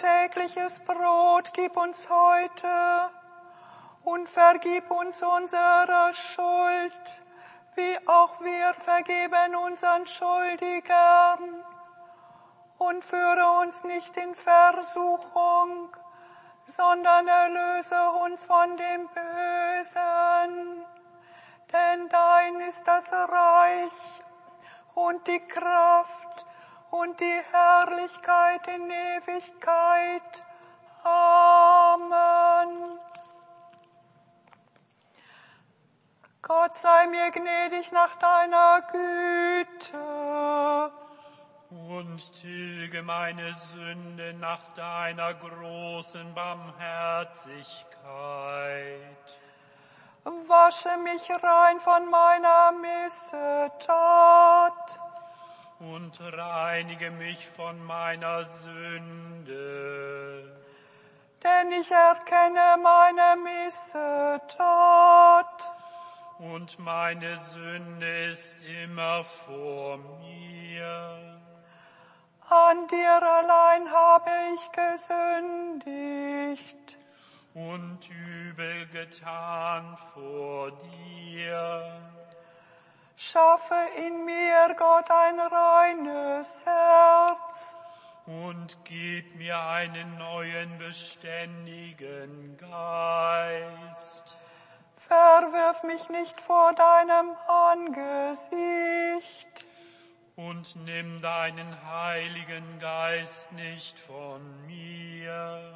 tägliches Brot gib uns heute und vergib uns unsere Schuld, wie auch wir vergeben unseren Schuldigern. Und führe uns nicht in Versuchung, sondern erlöse uns von dem Bösen. Denn dein ist das Reich und die Kraft und die Herrlichkeit in Ewigkeit. Amen. Gott sei mir gnädig nach deiner Güte und tilge meine Sünde nach deiner großen Barmherzigkeit. Wasche mich rein von meiner Missetat und reinige mich von meiner Sünde. Denn ich erkenne meine Missetat und meine Sünde ist immer vor mir. An dir allein habe ich gesündigt und übel getan vor dir. Schaffe in mir, Gott, ein reines Herz und gib mir einen neuen beständigen Geist. Verwirf mich nicht vor deinem Angesicht und nimm deinen Heiligen Geist nicht von mir.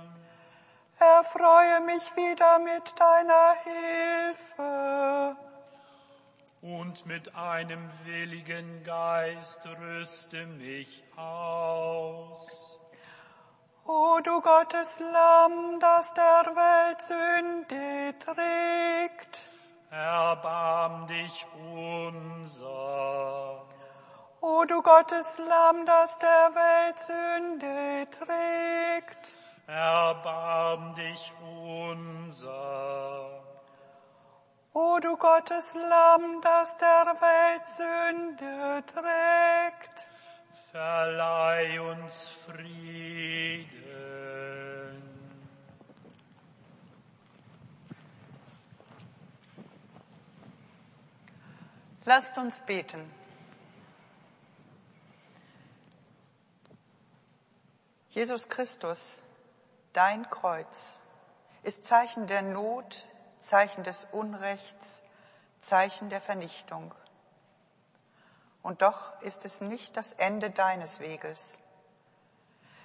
Erfreue mich wieder mit deiner Hilfe und mit einem willigen Geist rüste mich aus. O du Gottes Lamm, das der Welt Sünde trägt, erbarm dich unser. O du Gottes Lamm, das der Welt Sünde trägt, erbarm dich unser. Du Gottes Lamm, das der Welt Sünde trägt, verleih uns Frieden. Lasst uns beten. Jesus Christus, dein Kreuz ist Zeichen der Not, Zeichen des Unrechts, Zeichen der Vernichtung. Und doch ist es nicht das Ende deines Weges.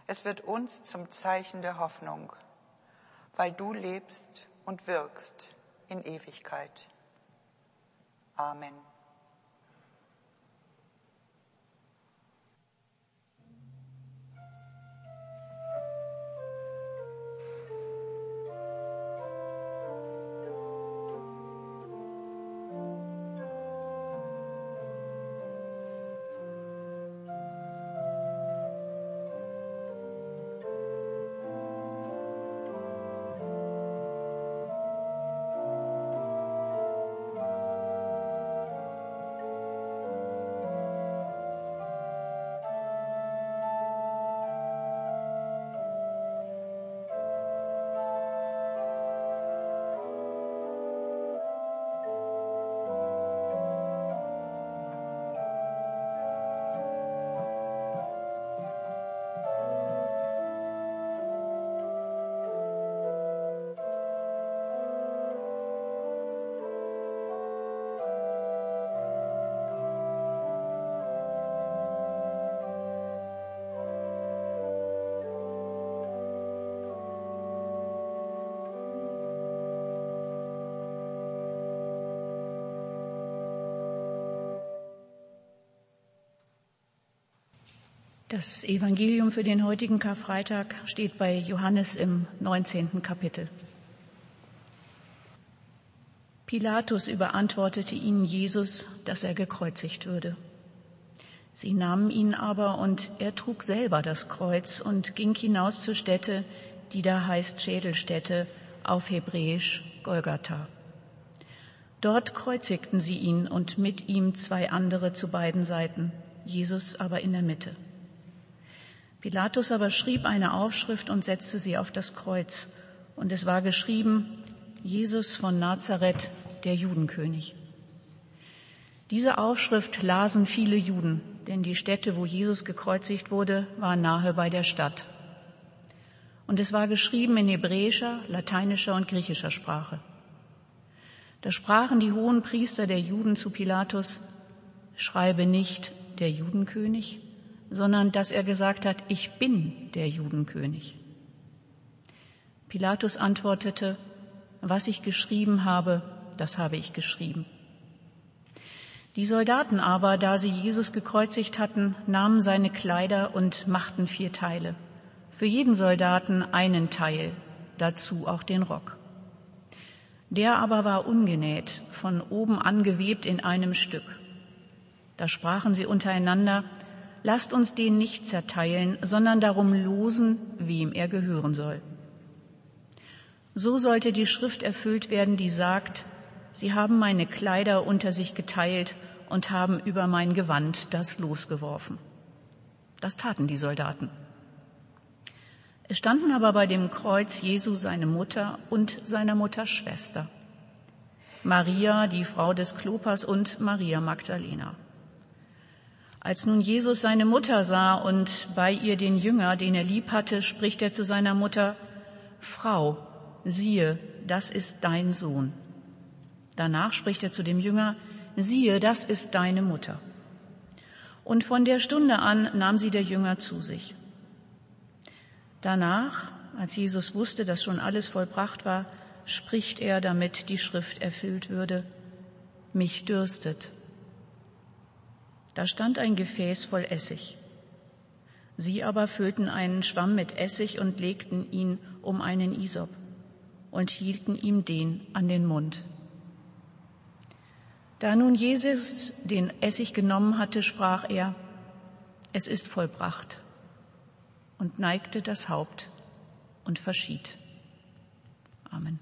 Es wird uns zum Zeichen der Hoffnung, weil du lebst und wirkst in Ewigkeit. Amen. Das Evangelium für den heutigen Karfreitag steht bei Johannes im 19. Kapitel. Pilatus überantwortete ihnen Jesus, dass er gekreuzigt würde. Sie nahmen ihn aber und er trug selber das Kreuz und ging hinaus zur Stätte, die da heißt Schädelstätte, auf Hebräisch Golgatha. Dort kreuzigten sie ihn und mit ihm zwei andere zu beiden Seiten, Jesus aber in der Mitte. Pilatus aber schrieb eine Aufschrift und setzte sie auf das Kreuz. Und es war geschrieben, Jesus von Nazareth, der Judenkönig. Diese Aufschrift lasen viele Juden, denn die Stätte, wo Jesus gekreuzigt wurde, war nahe bei der Stadt. Und es war geschrieben in hebräischer, lateinischer und griechischer Sprache. Da sprachen die hohen Priester der Juden zu Pilatus, schreibe nicht der Judenkönig, sondern dass er gesagt hat, ich bin der Judenkönig. Pilatus antwortete, was ich geschrieben habe, das habe ich geschrieben. Die Soldaten aber, da sie Jesus gekreuzigt hatten, nahmen seine Kleider und machten vier Teile. Für jeden Soldaten einen Teil, dazu auch den Rock. Der aber war ungenäht, von oben angewebt in einem Stück. Da sprachen sie untereinander, lasst uns den nicht zerteilen, sondern darum losen, wem er gehören soll. So sollte die Schrift erfüllt werden, die sagt, sie haben meine Kleider unter sich geteilt und haben über mein Gewand das losgeworfen. Das taten die Soldaten. Es standen aber bei dem Kreuz Jesu seine Mutter und seiner Mutter Schwester, Maria, die Frau des Klopas und Maria Magdalena. Als nun Jesus seine Mutter sah und bei ihr den Jünger, den er lieb hatte, spricht er zu seiner Mutter, Frau, siehe, das ist dein Sohn. Danach spricht er zu dem Jünger, siehe, das ist deine Mutter. Und von der Stunde an nahm sie der Jünger zu sich. Danach, als Jesus wusste, dass schon alles vollbracht war, spricht er, damit die Schrift erfüllt würde, mich dürstet. Da stand ein Gefäß voll Essig. Sie aber füllten einen Schwamm mit Essig und legten ihn um einen Isop und hielten ihm den an den Mund. Da nun Jesus den Essig genommen hatte, sprach er, es ist vollbracht und neigte das Haupt und verschied. Amen.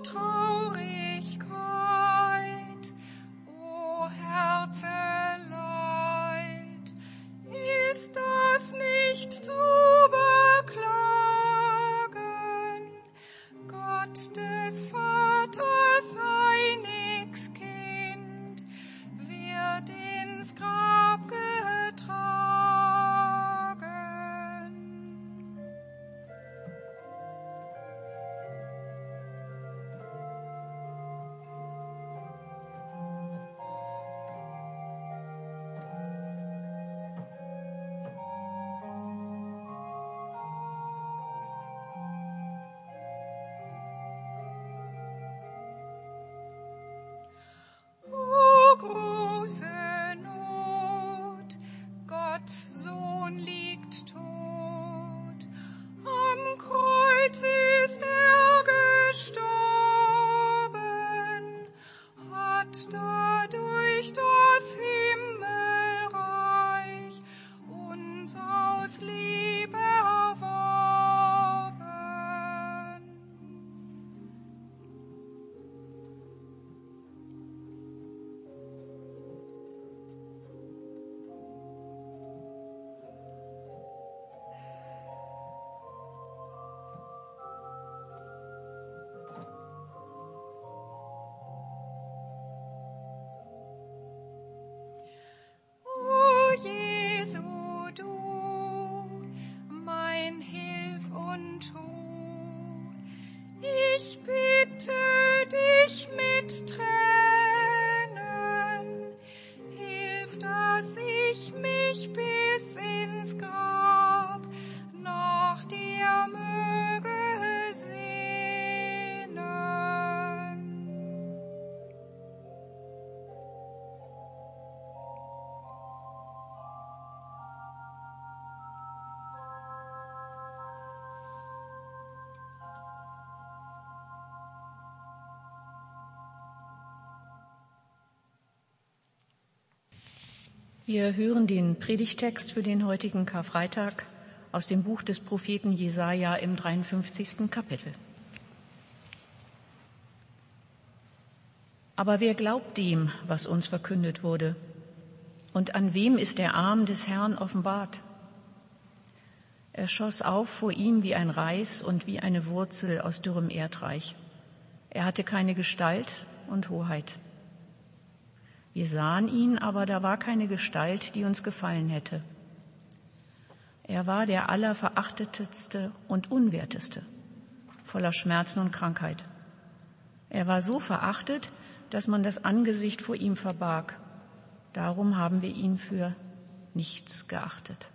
time. Wir hören den Predigtext für den heutigen Karfreitag aus dem Buch des Propheten Jesaja im 53. Kapitel. Aber wer glaubt dem, was uns verkündet wurde? Und an wem ist der Arm des Herrn offenbart? Er schoss auf vor ihm wie ein Reis und wie eine Wurzel aus dürrem Erdreich. Er hatte keine Gestalt und Hoheit. Wir sahen ihn, aber da war keine Gestalt, die uns gefallen hätte. Er war der allerverachtetste und unwerteste, voller Schmerzen und Krankheit. Er war so verachtet, dass man das Angesicht vor ihm verbarg. Darum haben wir ihn für nichts geachtet.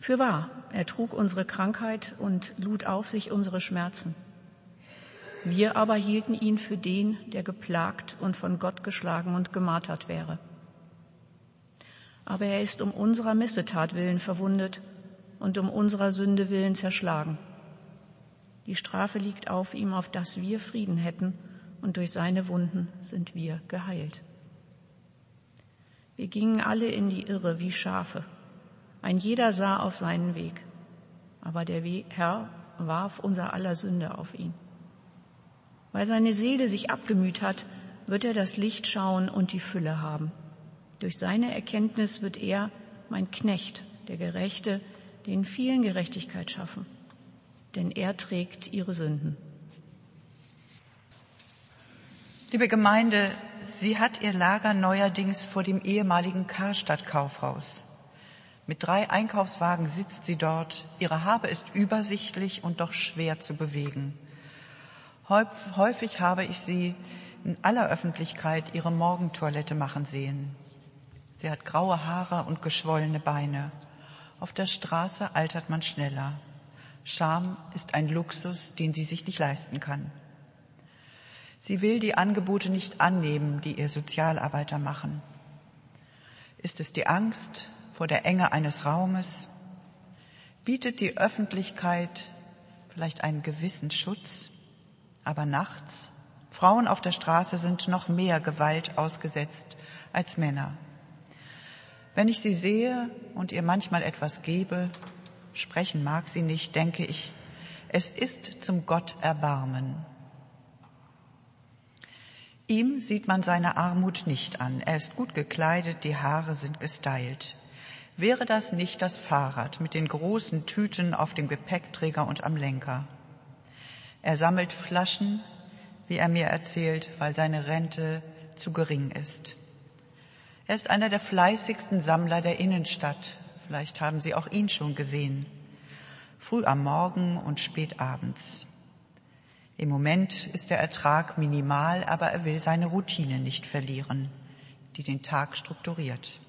Für wahr, er trug unsere Krankheit und lud auf sich unsere Schmerzen. Wir aber hielten ihn für den, der geplagt und von Gott geschlagen und gemartert wäre. Aber er ist um unserer Missetat willen verwundet und um unserer Sünde willen zerschlagen. Die Strafe liegt auf ihm, auf dass wir Frieden hätten, und durch seine Wunden sind wir geheilt. Wir gingen alle in die Irre wie Schafe. Ein jeder sah auf seinen Weg. Aber der Herr warf unser aller Sünde auf ihn. Weil seine Seele sich abgemüht hat, wird er das Licht schauen und die Fülle haben. Durch seine Erkenntnis wird er, mein Knecht, der Gerechte, den vielen Gerechtigkeit schaffen. Denn er trägt ihre Sünden. Liebe Gemeinde, sie hat ihr Lager neuerdings vor dem ehemaligen Karstadt-Kaufhaus. Mit drei Einkaufswagen sitzt sie dort. Ihre Habe ist übersichtlich und doch schwer zu bewegen. Häufig habe ich sie in aller Öffentlichkeit ihre Morgentoilette machen sehen. Sie hat graue Haare und geschwollene Beine. Auf der Straße altert man schneller. Scham ist ein Luxus, den sie sich nicht leisten kann. Sie will die Angebote nicht annehmen, die ihr Sozialarbeiter machen. Ist es die Angst vor der Enge eines Raumes? Bietet die Öffentlichkeit vielleicht einen gewissen Schutz? Aber nachts, Frauen auf der Straße sind noch mehr Gewalt ausgesetzt als Männer. Wenn ich sie sehe und ihr manchmal etwas gebe, sprechen mag sie nicht, denke ich, es ist zum Gott Erbarmen. Ihm sieht man seine Armut nicht an. Er ist gut gekleidet, die Haare sind gestylt. Wäre das nicht das Fahrrad mit den großen Tüten auf dem Gepäckträger und am Lenker? Er sammelt Flaschen, wie er mir erzählt, weil seine Rente zu gering ist. Er ist einer der fleißigsten Sammler der Innenstadt. Vielleicht haben Sie auch ihn schon gesehen. Früh am Morgen und spät abends. Im Moment ist der Ertrag minimal, aber er will seine Routine nicht verlieren, die den Tag strukturiert.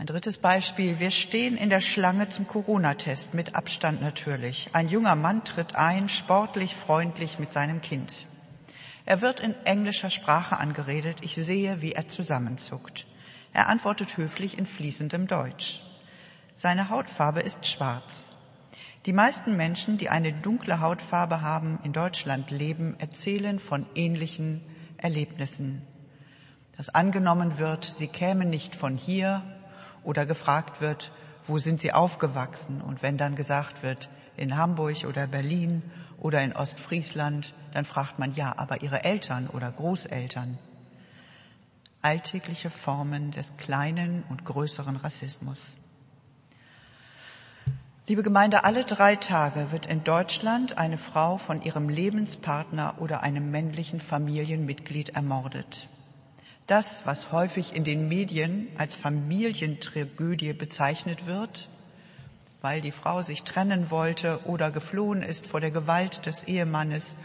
Ein drittes Beispiel. Wir stehen in der Schlange zum Corona-Test, mit Abstand natürlich. Ein junger Mann tritt ein, sportlich, freundlich mit seinem Kind. Er wird in englischer Sprache angeredet. Ich sehe, wie er zusammenzuckt. Er antwortet höflich in fließendem Deutsch. Seine Hautfarbe ist schwarz. Die meisten Menschen, die eine dunkle Hautfarbe haben, in Deutschland leben, erzählen von ähnlichen Erlebnissen. Dass angenommen wird, sie kämen nicht von hier oder gefragt wird, wo sind Sie aufgewachsen? Und wenn dann gesagt wird, in Hamburg oder Berlin oder in Ostfriesland, dann fragt man, ja, aber Ihre Eltern oder Großeltern. Alltägliche Formen des kleinen und größeren Rassismus. Liebe Gemeinde, alle drei Tage wird in Deutschland eine Frau von ihrem Lebenspartner oder einem männlichen Familienmitglied ermordet. Das, was häufig in den Medien als Familientragödie bezeichnet wird, weil die Frau sich trennen wollte oder geflohen ist vor der Gewalt des Ehemannes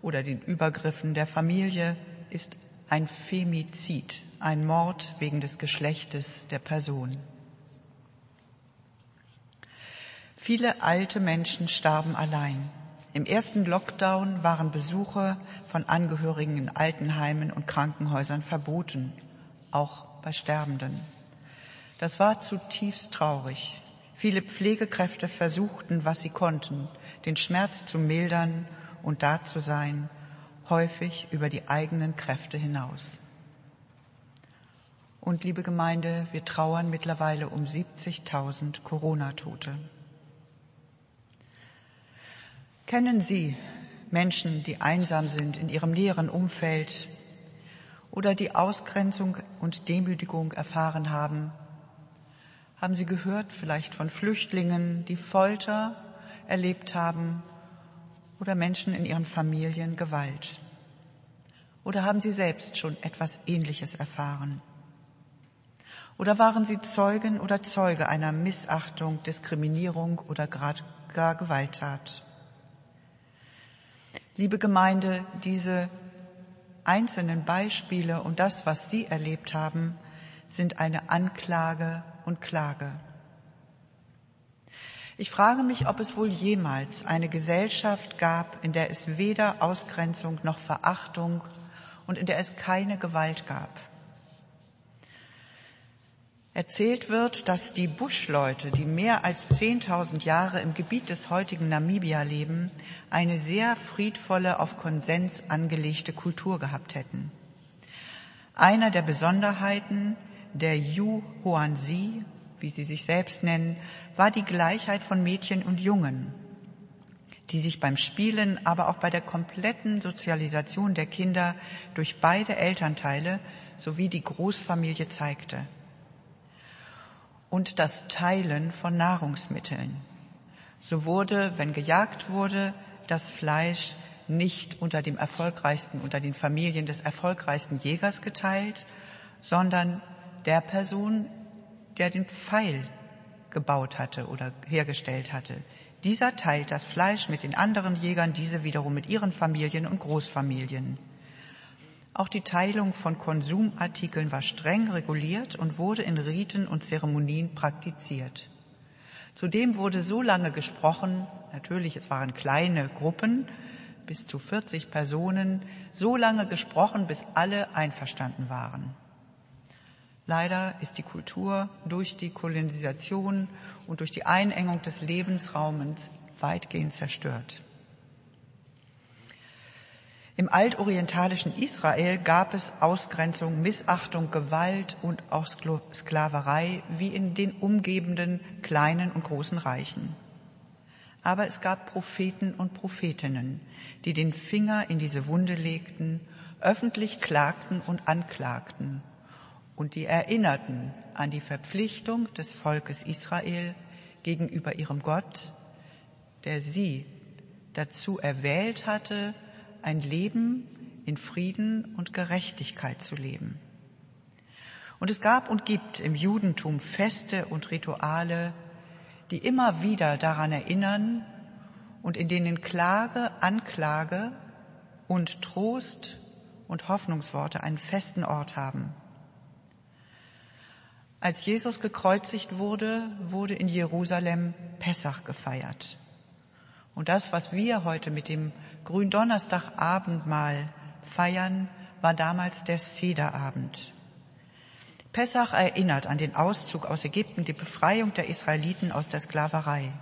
oder den Übergriffen der Familie, ist ein Femizid, ein Mord wegen des Geschlechtes der Person. Viele alte Menschen starben allein. Im ersten Lockdown waren Besuche von Angehörigen in Altenheimen und Krankenhäusern verboten, auch bei Sterbenden. Das war zutiefst traurig. Viele Pflegekräfte versuchten, was sie konnten, den Schmerz zu mildern und da zu sein, häufig über die eigenen Kräfte hinaus. Und liebe Gemeinde, wir trauern mittlerweile um 70.000 Corona-Tote. Kennen Sie Menschen, die einsam sind in ihrem näheren Umfeld oder die Ausgrenzung und Demütigung erfahren haben? Haben Sie gehört vielleicht von Flüchtlingen, die Folter erlebt haben oder Menschen in ihren Familien Gewalt? Oder haben Sie selbst schon etwas Ähnliches erfahren? Oder waren Sie Zeugen oder Zeuge einer Missachtung, Diskriminierung oder gar Gewalttat? Liebe Gemeinde, diese einzelnen Beispiele und das, was Sie erlebt haben, sind eine Anklage und Klage. Ich frage mich, ob es wohl jemals eine Gesellschaft gab, in der es weder Ausgrenzung noch Verachtung und in der es keine Gewalt gab. Erzählt wird, dass die Buschleute, die mehr als 10.000 Jahre im Gebiet des heutigen Namibia leben, eine sehr friedvolle, auf Konsens angelegte Kultur gehabt hätten. Einer der Besonderheiten der Yu Huanzi, wie sie sich selbst nennen, war die Gleichheit von Mädchen und Jungen, die sich beim Spielen, aber auch bei der kompletten Sozialisation der Kinder durch beide Elternteile sowie die Großfamilie zeigte und das Teilen von Nahrungsmitteln. So wurde, wenn gejagt wurde, das Fleisch nicht unter dem erfolgreichsten, unter den Familien des erfolgreichsten Jägers geteilt, sondern der Person, der den Pfeil gebaut hatte oder hergestellt hatte. Dieser teilt das Fleisch mit den anderen Jägern, diese wiederum mit ihren Familien und Großfamilien. Auch die Teilung von Konsumartikeln war streng reguliert und wurde in Riten und Zeremonien praktiziert. Zudem wurde so lange gesprochen, natürlich es waren kleine Gruppen, bis zu 40 Personen, so lange gesprochen, bis alle einverstanden waren. Leider ist die Kultur durch die Kolonisation und durch die Einengung des Lebensraums weitgehend zerstört. Im altorientalischen Israel gab es Ausgrenzung, Missachtung, Gewalt und auch Sklaverei wie in den umgebenden kleinen und großen Reichen. Aber es gab Propheten und Prophetinnen, die den Finger in diese Wunde legten, öffentlich klagten und anklagten und die erinnerten an die Verpflichtung des Volkes Israel gegenüber ihrem Gott, der sie dazu erwählt hatte, ein Leben in Frieden und Gerechtigkeit zu leben. Und es gab und gibt im Judentum Feste und Rituale, die immer wieder daran erinnern und in denen Klage, Anklage und Trost und Hoffnungsworte einen festen Ort haben. Als Jesus gekreuzigt wurde, wurde in Jerusalem Pessach gefeiert. Und das, was wir heute mit dem Gründonnerstagabendmahl feiern, war damals der Sederabend. Pessach erinnert an den Auszug aus Ägypten, die Befreiung der Israeliten aus der Sklaverei.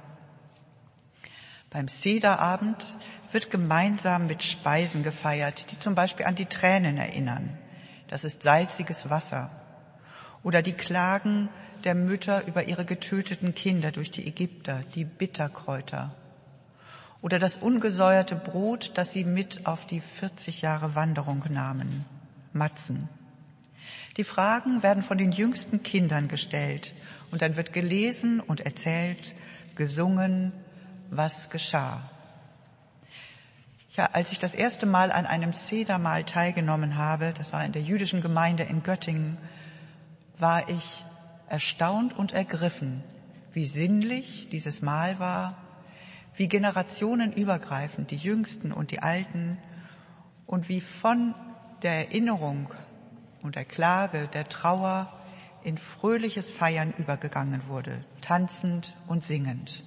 Beim Sederabend wird gemeinsam mit Speisen gefeiert, die zum Beispiel an die Tränen erinnern. Das ist salziges Wasser. Oder die Klagen der Mütter über ihre getöteten Kinder durch die Ägypter, die Bitterkräuter oder das ungesäuerte Brot, das sie mit auf die 40 Jahre Wanderung nahmen. Matzen. Die Fragen werden von den jüngsten Kindern gestellt und dann wird gelesen und erzählt, gesungen, was geschah. Ja, als ich das erste Mal an einem Sedermahl teilgenommen habe, das war in der jüdischen Gemeinde in Göttingen, war ich erstaunt und ergriffen, wie sinnlich dieses Mahl war wie generationenübergreifend die Jüngsten und die Alten und wie von der Erinnerung und der Klage, der Trauer in fröhliches Feiern übergegangen wurde, tanzend und singend.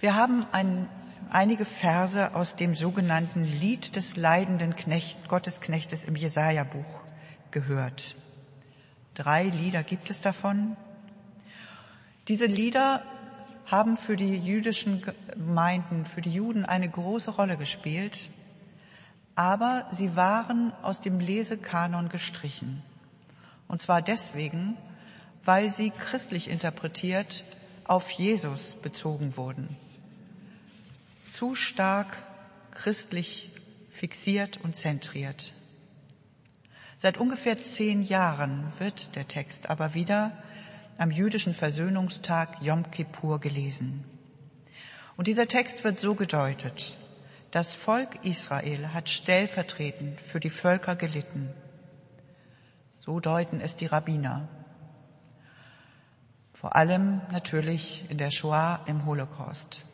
Wir haben ein, einige Verse aus dem sogenannten Lied des leidenden Knecht, Gottesknechtes im Jesaja-Buch gehört. Drei Lieder gibt es davon. Diese Lieder haben für die jüdischen Gemeinden, für die Juden eine große Rolle gespielt, aber sie waren aus dem Lesekanon gestrichen. Und zwar deswegen, weil sie christlich interpretiert auf Jesus bezogen wurden. Zu stark christlich fixiert und zentriert. Seit ungefähr zehn Jahren wird der Text aber wieder am jüdischen Versöhnungstag Yom Kippur gelesen. Und dieser Text wird so gedeutet. Das Volk Israel hat stellvertretend für die Völker gelitten. So deuten es die Rabbiner. Vor allem natürlich in der Shoah im Holocaust.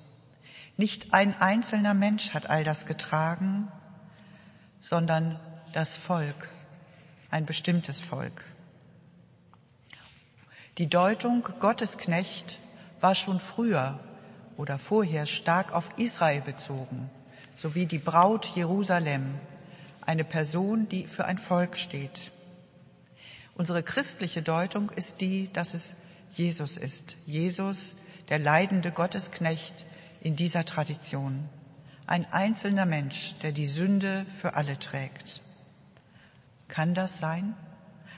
Nicht ein einzelner Mensch hat all das getragen, sondern das Volk, ein bestimmtes Volk. Die Deutung Gottesknecht war schon früher oder vorher stark auf Israel bezogen, sowie die Braut Jerusalem, eine Person, die für ein Volk steht. Unsere christliche Deutung ist die, dass es Jesus ist. Jesus, der leidende Gottesknecht in dieser Tradition. Ein einzelner Mensch, der die Sünde für alle trägt. Kann das sein,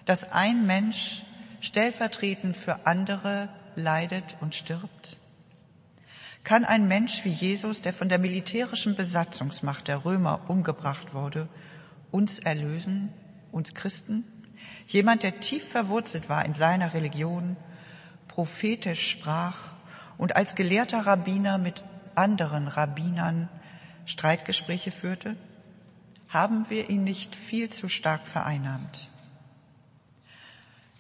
dass ein Mensch stellvertretend für andere leidet und stirbt? Kann ein Mensch wie Jesus, der von der militärischen Besatzungsmacht der Römer umgebracht wurde, uns erlösen, uns Christen? Jemand, der tief verwurzelt war in seiner Religion, prophetisch sprach und als gelehrter Rabbiner mit anderen Rabbinern Streitgespräche führte? Haben wir ihn nicht viel zu stark vereinnahmt?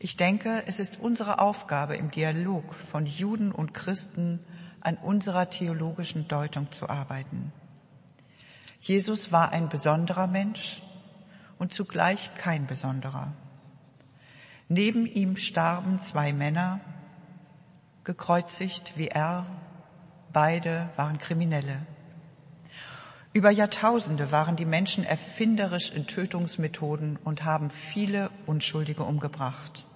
Ich denke, es ist unsere Aufgabe im Dialog von Juden und Christen an unserer theologischen Deutung zu arbeiten. Jesus war ein besonderer Mensch und zugleich kein besonderer. Neben ihm starben zwei Männer, gekreuzigt wie er. Beide waren Kriminelle. Über Jahrtausende waren die Menschen erfinderisch in Tötungsmethoden und haben viele Unschuldige umgebracht.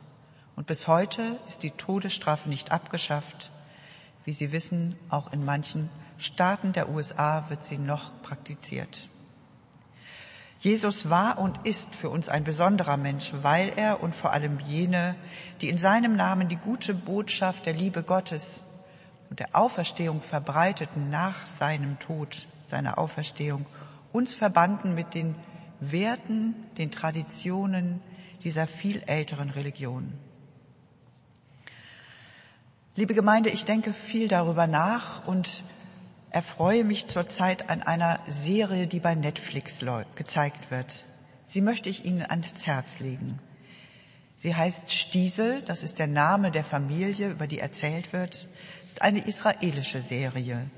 Und bis heute ist die Todesstrafe nicht abgeschafft. Wie Sie wissen, auch in manchen Staaten der USA wird sie noch praktiziert. Jesus war und ist für uns ein besonderer Mensch, weil er und vor allem jene, die in seinem Namen die gute Botschaft der Liebe Gottes und der Auferstehung verbreiteten nach seinem Tod, seiner Auferstehung, uns verbanden mit den Werten, den Traditionen dieser viel älteren Religion. Liebe Gemeinde, ich denke viel darüber nach und erfreue mich zurzeit an einer Serie, die bei Netflix gezeigt wird. Sie möchte ich Ihnen ans Herz legen. Sie heißt Stiesel, das ist der Name der Familie, über die erzählt wird, ist eine israelische Serie,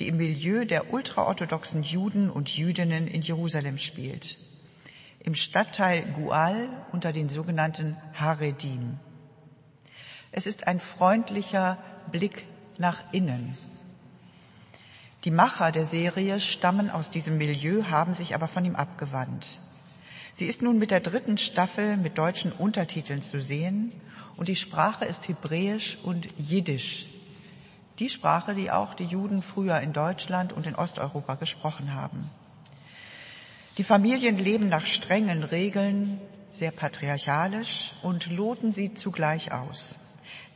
die im Milieu der ultraorthodoxen Juden und Jüdinnen in Jerusalem spielt. Im Stadtteil Gual unter den sogenannten Haredim. Es ist ein freundlicher Blick nach innen die Macher der Serie stammen aus diesem Milieu, haben sich aber von ihm abgewandt. Sie ist nun mit der dritten Staffel mit deutschen Untertiteln zu sehen und die Sprache ist Hebräisch und Jiddisch. Die Sprache, die auch die Juden früher in Deutschland und in Osteuropa gesprochen haben. Die Familien leben nach strengen Regeln, sehr patriarchalisch und loten sie zugleich aus.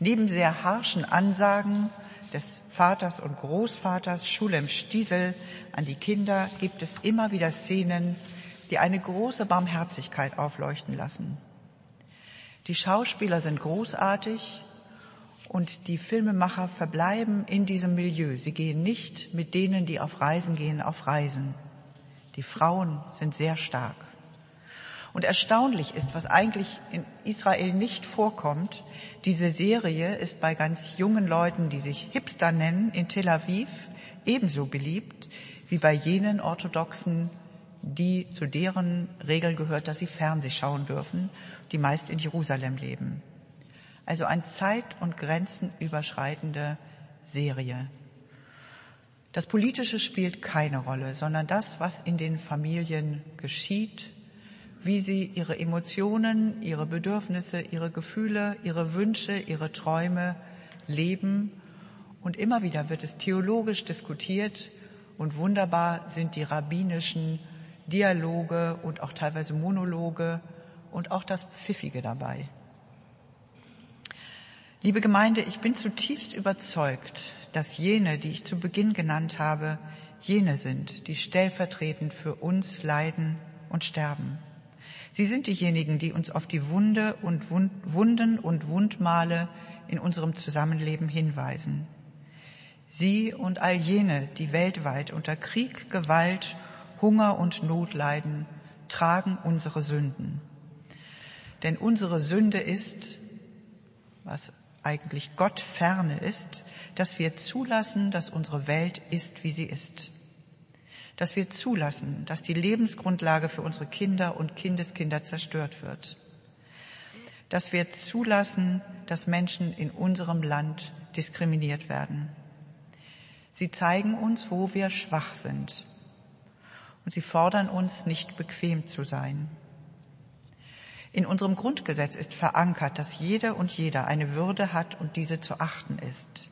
Neben sehr harschen Ansagen des Vaters und Großvaters Schulem Stiesel an die Kinder gibt es immer wieder Szenen, die eine große Barmherzigkeit aufleuchten lassen. Die Schauspieler sind großartig und die Filmemacher verbleiben in diesem Milieu. Sie gehen nicht mit denen, die auf Reisen gehen, auf Reisen. Die Frauen sind sehr stark. Und erstaunlich ist, was eigentlich in Israel nicht vorkommt, diese Serie ist bei ganz jungen Leuten, die sich Hipster nennen, in Tel Aviv ebenso beliebt wie bei jenen Orthodoxen, die zu deren Regel gehört, dass sie Fernseh schauen dürfen, die meist in Jerusalem leben. Also ein zeit- und grenzenüberschreitende Serie. Das Politische spielt keine Rolle, sondern das, was in den Familien geschieht, wie sie ihre Emotionen, ihre Bedürfnisse, ihre Gefühle, ihre Wünsche, ihre Träume leben. Und immer wieder wird es theologisch diskutiert und wunderbar sind die rabbinischen Dialoge und auch teilweise Monologe und auch das Pfiffige dabei. Liebe Gemeinde, ich bin zutiefst überzeugt, dass jene, die ich zu Beginn genannt habe, jene sind, die stellvertretend für uns leiden und sterben. Sie sind diejenigen, die uns auf die Wunde und Wunden und Wundmale in unserem Zusammenleben hinweisen. Sie und all jene, die weltweit unter Krieg, Gewalt, Hunger und Not leiden, tragen unsere Sünden. Denn unsere Sünde ist, was eigentlich Gott ferne ist, dass wir zulassen, dass unsere Welt ist, wie sie ist. Dass wir zulassen, dass die Lebensgrundlage für unsere Kinder und Kindeskinder zerstört wird. Dass wir zulassen, dass Menschen in unserem Land diskriminiert werden. Sie zeigen uns, wo wir schwach sind. Und sie fordern uns, nicht bequem zu sein. In unserem Grundgesetz ist verankert, dass jede und jeder eine Würde hat und diese zu achten ist.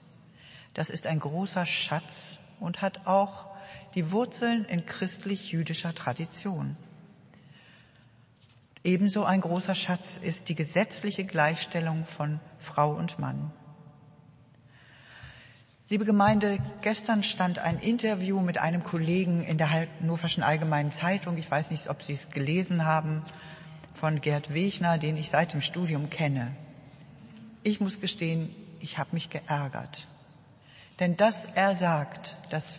Das ist ein großer Schatz und hat auch die Wurzeln in christlich-jüdischer Tradition. Ebenso ein großer Schatz ist die gesetzliche Gleichstellung von Frau und Mann. Liebe Gemeinde, gestern stand ein Interview mit einem Kollegen in der Hannoverschen Allgemeinen Zeitung. Ich weiß nicht, ob Sie es gelesen haben von Gerd Wegner, den ich seit dem Studium kenne. Ich muss gestehen, ich habe mich geärgert. Denn dass er sagt, dass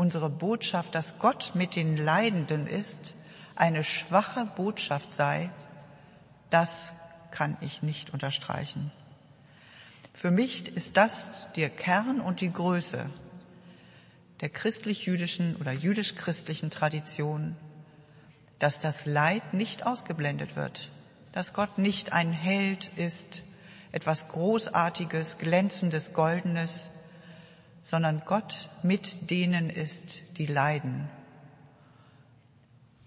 unsere Botschaft, dass Gott mit den Leidenden ist, eine schwache Botschaft sei, das kann ich nicht unterstreichen. Für mich ist das der Kern und die Größe der christlich-jüdischen oder jüdisch-christlichen Tradition dass das Leid nicht ausgeblendet wird, dass Gott nicht ein Held ist, etwas Großartiges, Glänzendes, Goldenes, sondern Gott mit denen ist, die leiden.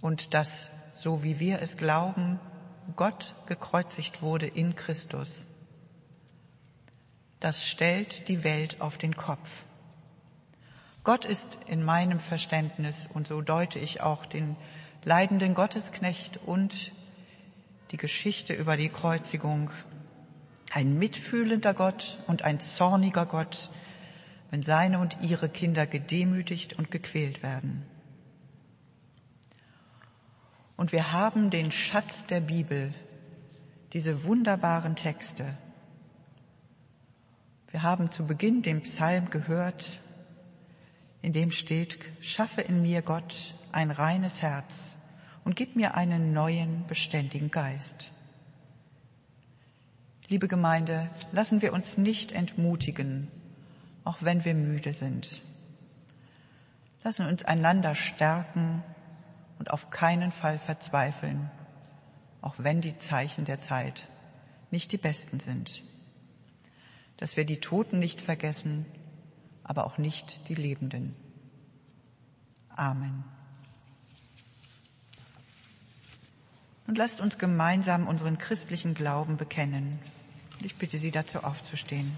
Und dass, so wie wir es glauben, Gott gekreuzigt wurde in Christus. Das stellt die Welt auf den Kopf. Gott ist in meinem Verständnis, und so deute ich auch den leidenden Gottesknecht und die Geschichte über die Kreuzigung. Ein mitfühlender Gott und ein zorniger Gott, wenn seine und ihre Kinder gedemütigt und gequält werden. Und wir haben den Schatz der Bibel, diese wunderbaren Texte. Wir haben zu Beginn den Psalm gehört, in dem steht, schaffe in mir Gott ein reines Herz und gib mir einen neuen, beständigen Geist. Liebe Gemeinde, lassen wir uns nicht entmutigen, auch wenn wir müde sind. Lassen uns einander stärken und auf keinen Fall verzweifeln, auch wenn die Zeichen der Zeit nicht die besten sind. Dass wir die Toten nicht vergessen, aber auch nicht die Lebenden. Amen. Und lasst uns gemeinsam unseren christlichen Glauben bekennen. Ich bitte Sie dazu aufzustehen.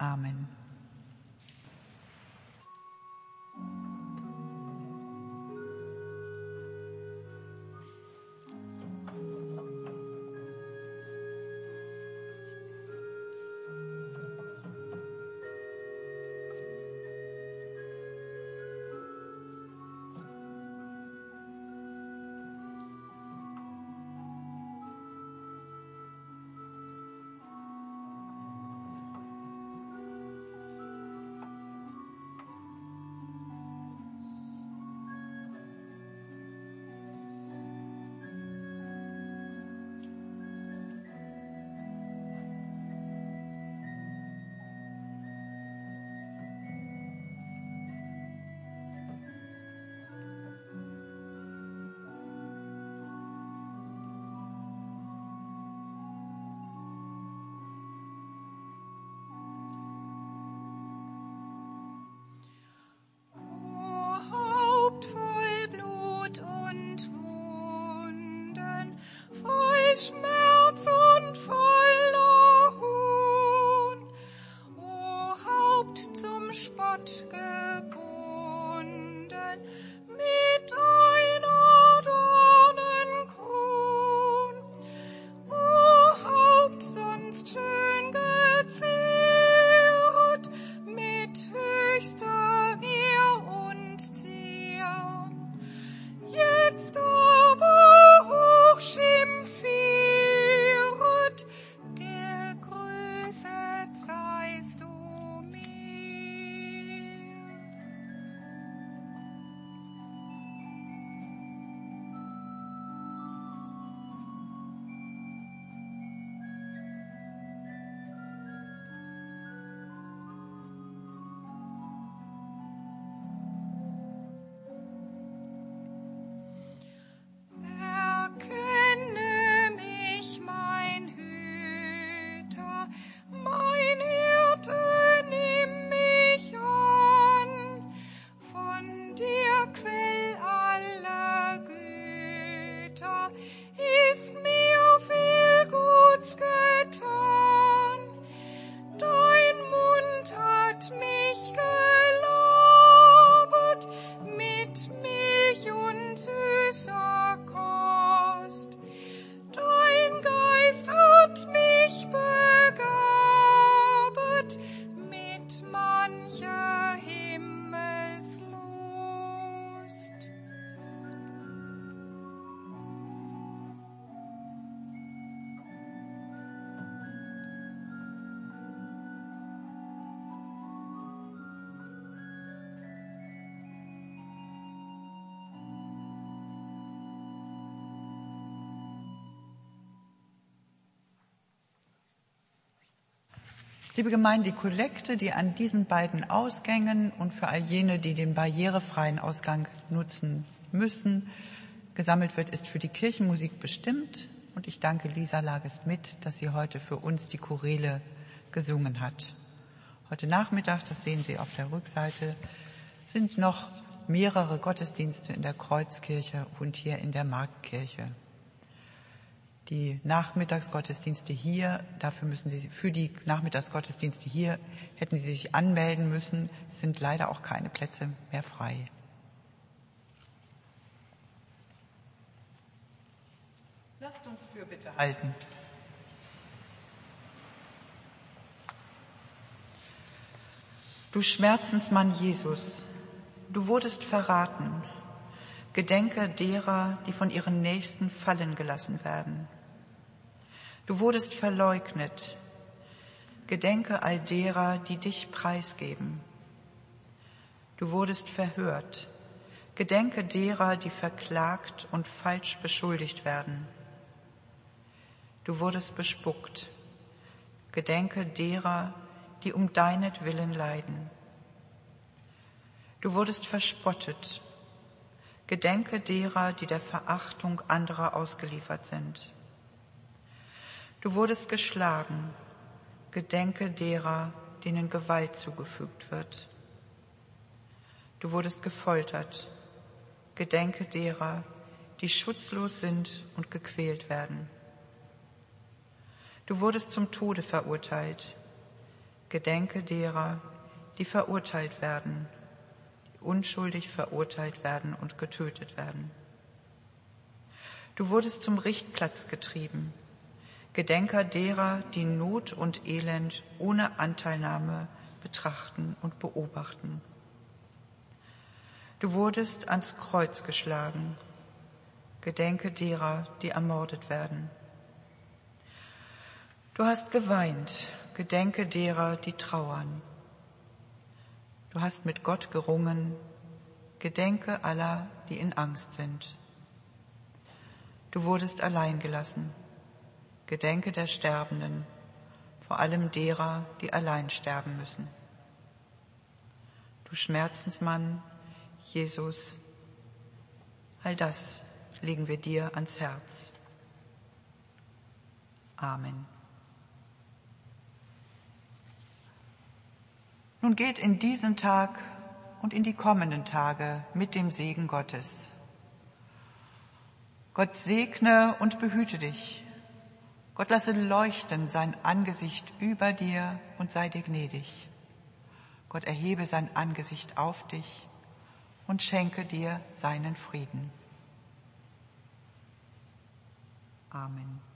Amen. Liebe Gemeinde, die Kollekte, die an diesen beiden Ausgängen und für all jene, die den barrierefreien Ausgang nutzen müssen, gesammelt wird, ist für die Kirchenmusik bestimmt. Und ich danke Lisa Lages mit, dass sie heute für uns die Choräle gesungen hat. Heute Nachmittag, das sehen Sie auf der Rückseite, sind noch mehrere Gottesdienste in der Kreuzkirche und hier in der Marktkirche die Nachmittagsgottesdienste hier, dafür müssen Sie, für die Nachmittagsgottesdienste hier hätten Sie sich anmelden müssen, sind leider auch keine Plätze mehr frei. Lasst uns für bitte halten. Du Schmerzensmann Jesus, du wurdest verraten, Gedenke derer, die von ihren Nächsten fallen gelassen werden. Du wurdest verleugnet. Gedenke all derer, die dich preisgeben. Du wurdest verhört. Gedenke derer, die verklagt und falsch beschuldigt werden. Du wurdest bespuckt. Gedenke derer, die um deinetwillen leiden. Du wurdest verspottet Gedenke derer, die der Verachtung anderer ausgeliefert sind. Du wurdest geschlagen. Gedenke derer, denen Gewalt zugefügt wird. Du wurdest gefoltert. Gedenke derer, die schutzlos sind und gequält werden. Du wurdest zum Tode verurteilt. Gedenke derer, die verurteilt werden unschuldig verurteilt werden und getötet werden. Du wurdest zum Richtplatz getrieben, Gedenker derer, die Not und Elend ohne Anteilnahme betrachten und beobachten. Du wurdest ans Kreuz geschlagen, Gedenke derer, die ermordet werden. Du hast geweint, Gedenke derer, die trauern. Du hast mit Gott gerungen, gedenke aller, die in Angst sind. Du wurdest allein gelassen, gedenke der Sterbenden, vor allem derer, die allein sterben müssen. Du Schmerzensmann, Jesus, all das legen wir dir ans Herz. Amen. Nun geht in diesen Tag und in die kommenden Tage mit dem Segen Gottes. Gott segne und behüte dich. Gott lasse leuchten sein Angesicht über dir und sei dir gnädig. Gott erhebe sein Angesicht auf dich und schenke dir seinen Frieden. Amen.